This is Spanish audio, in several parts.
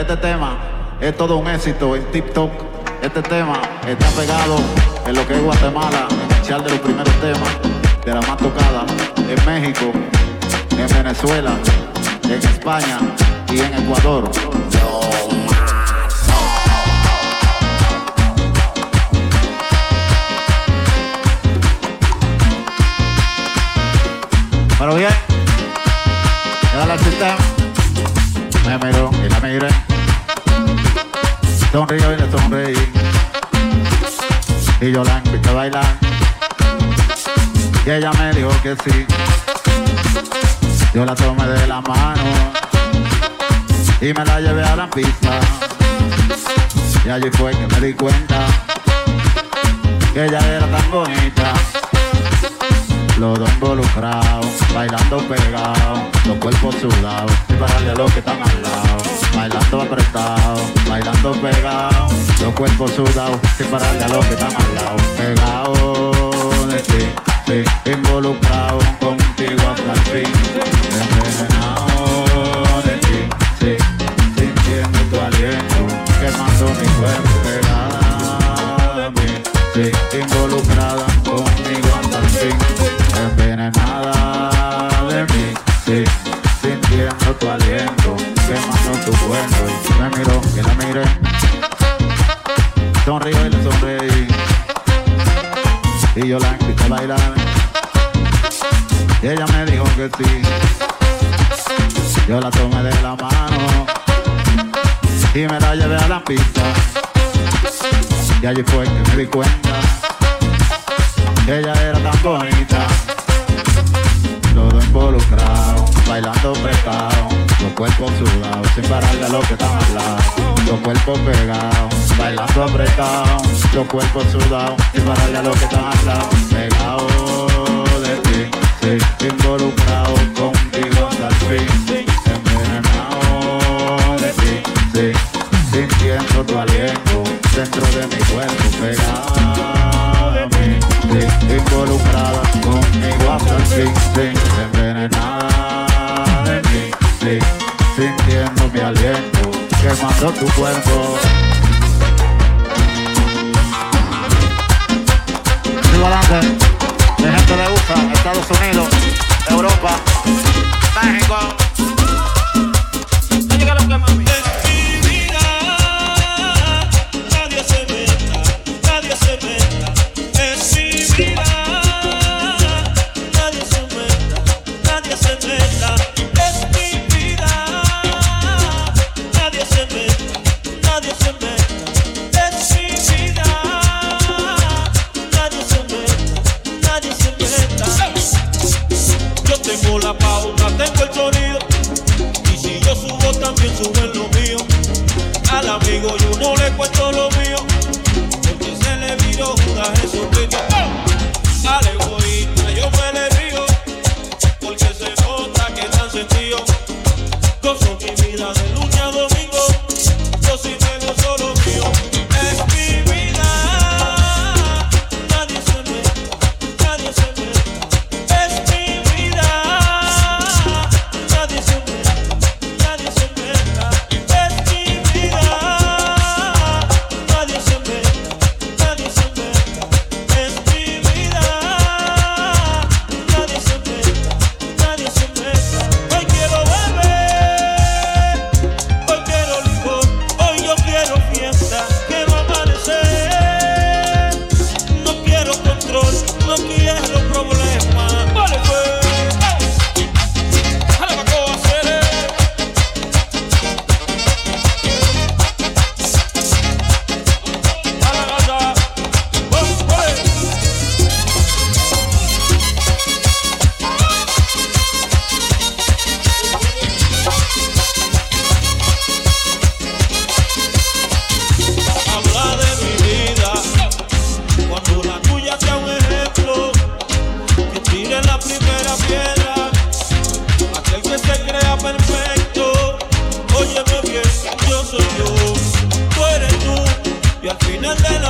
este tema es todo un éxito en TikTok. Este tema está pegado en lo que es Guatemala, inicial de los primeros temas, de la más tocada, en México, en Venezuela, en España y en Ecuador. Pero bien, ya la sistema. Me miró y la miré. Sonrío y le sonreí. Y yo la invité a bailar. Y ella me dijo que sí. Yo la tomé de la mano y me la llevé a la pista. Y allí fue que me di cuenta que ella era tan bonita. Los dos involucrados, bailando pegados, los cuerpos sudados, y pararle a los que están al lado. Bailando apretado, bailando pegados, los cuerpos sudados, y pararle a los que están al lado. Pegados de ti, sí, involucrado contigo hasta el fin. Envenenado de ti, sí, sintiendo tu aliento, quemando mi cuerpo pegada a mí, sí, involucrada conmigo hasta el fin. Tu aliento, quemando tu cuerpo. Y me miró y la miré, sonrío y le sonreí. Y yo la invité a bailar. Y ella me dijo que sí. Yo la tomé de la mano y me la llevé a la pista. Y allí fue que me di cuenta que ella era tan bonita. Los dos involucrados, bailando prestado, los cuerpos sudados, sin pararle a los que están al lado. Los cuerpos pegados, bailando apretados, los cuerpos sudados, sin pararle a los que están al quemando tu cuerpo. Sigo adelante, de gente de USA, Estados Unidos, Europa, México.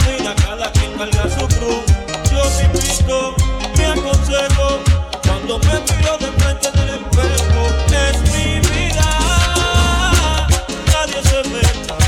Vida cada quien carga su cruz. Yo te invito, me aconsejo cuando me miro de frente en el espejo. Es mi vida, nadie se me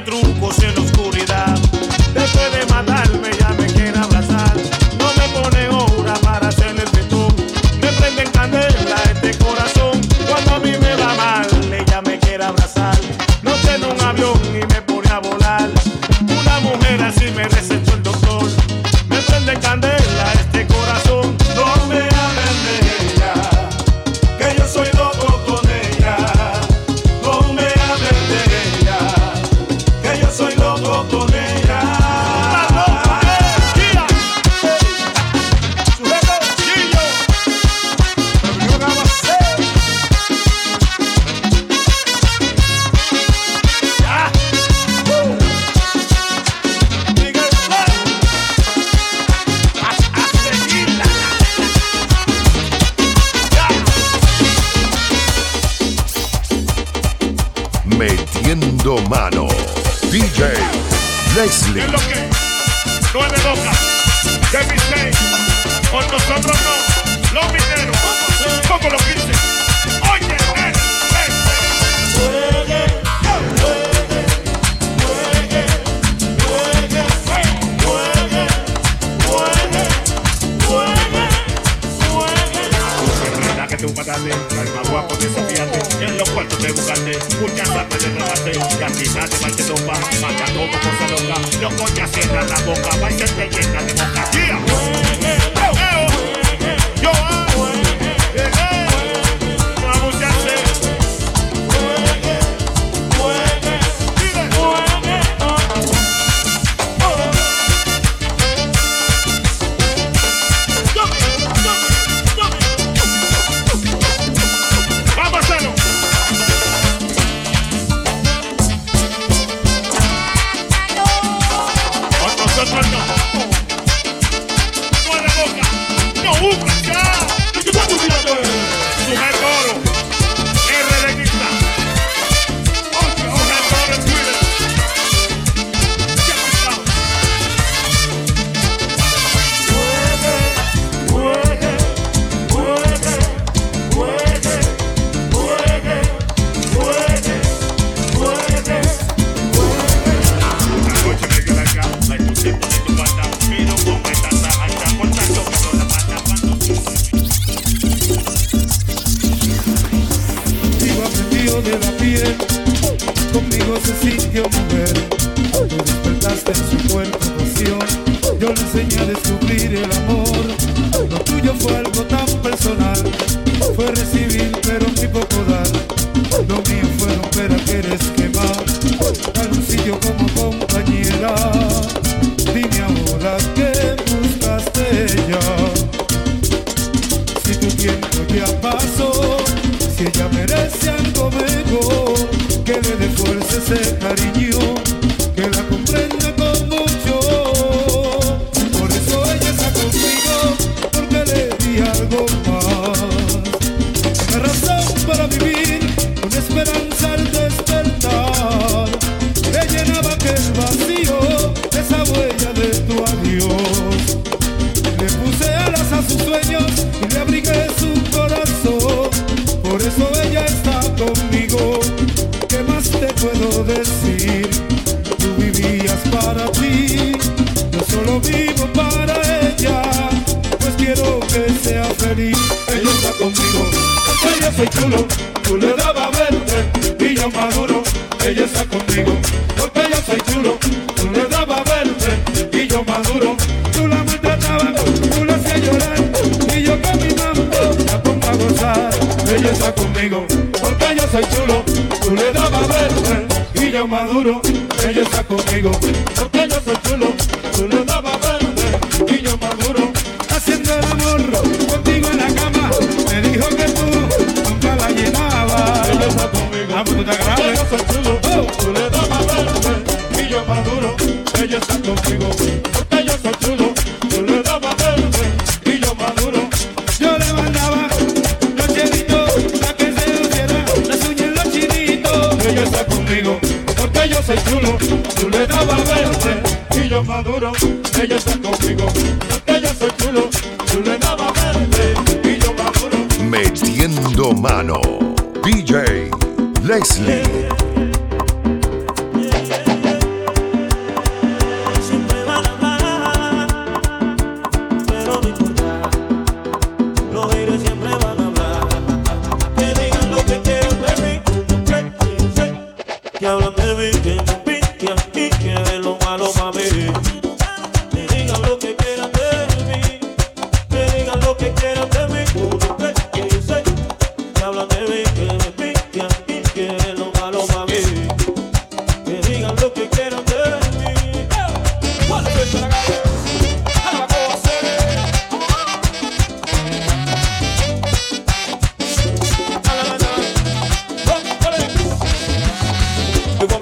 through metiendo mano. DJ Leslie. Es lo que no es de loca. De Kevin Con nosotros no. Los mineros. Poco los 15. tú mataste, alma guapo desafiante, en los cuartos te buscaste, muchas armas te robaste, y al final te mal te tumba, como cosa loca, los coñas cierran la boca, va y se te llena de boca, maduro, ellos están conmigo. soy chulo, tú le dabas verde y yo maduro, ella está conmigo. Que yo soy chulo, tú le dabas verde y yo maduro. Metiendo mano, DJ Leslie.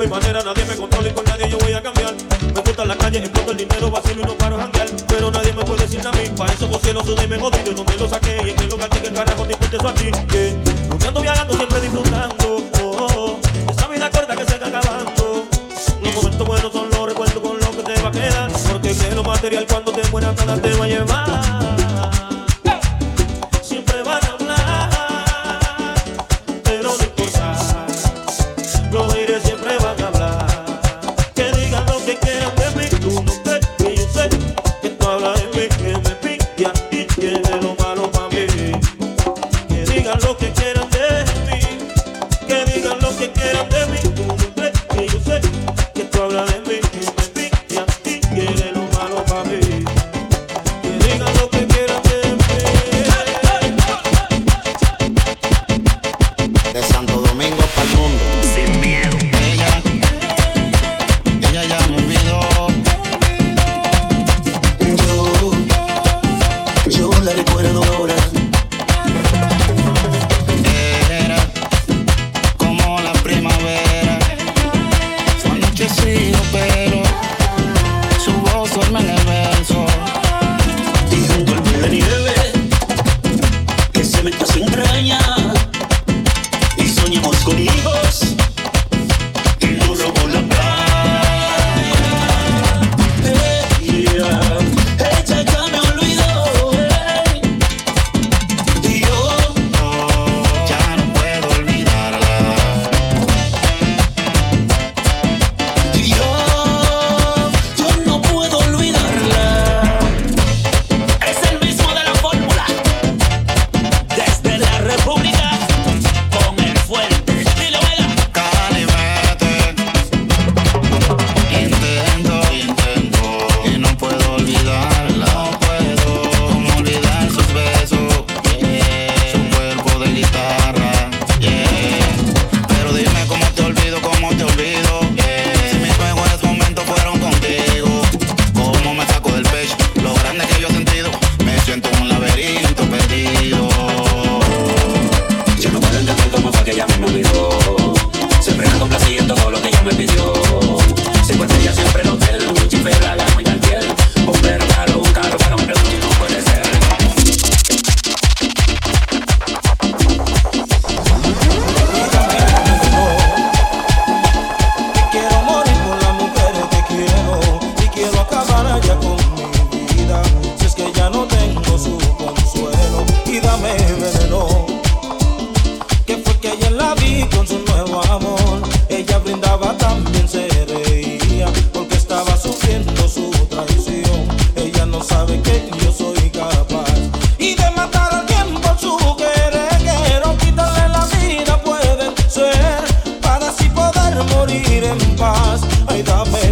mi manera, nadie me controla y con nadie yo voy a cambiar. Me gusta la calle, exploto el dinero, vacilo y no paro janguear. Pero nadie me puede decir a mí, pa' eso cocieron su me jodido. Donde lo saqué y en qué lugar que el carajo disfrute eso a ti. Que nunca ando viajando, siempre disfrutando. Oh, oh, oh. Esa vida corta que se está acabando. Los momentos buenos son los recuerdos con los que te va a quedar. Porque que lo material cuando te mueras nada te va a llevar. dame, dame.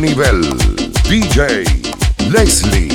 Nivel. DJ Leslie.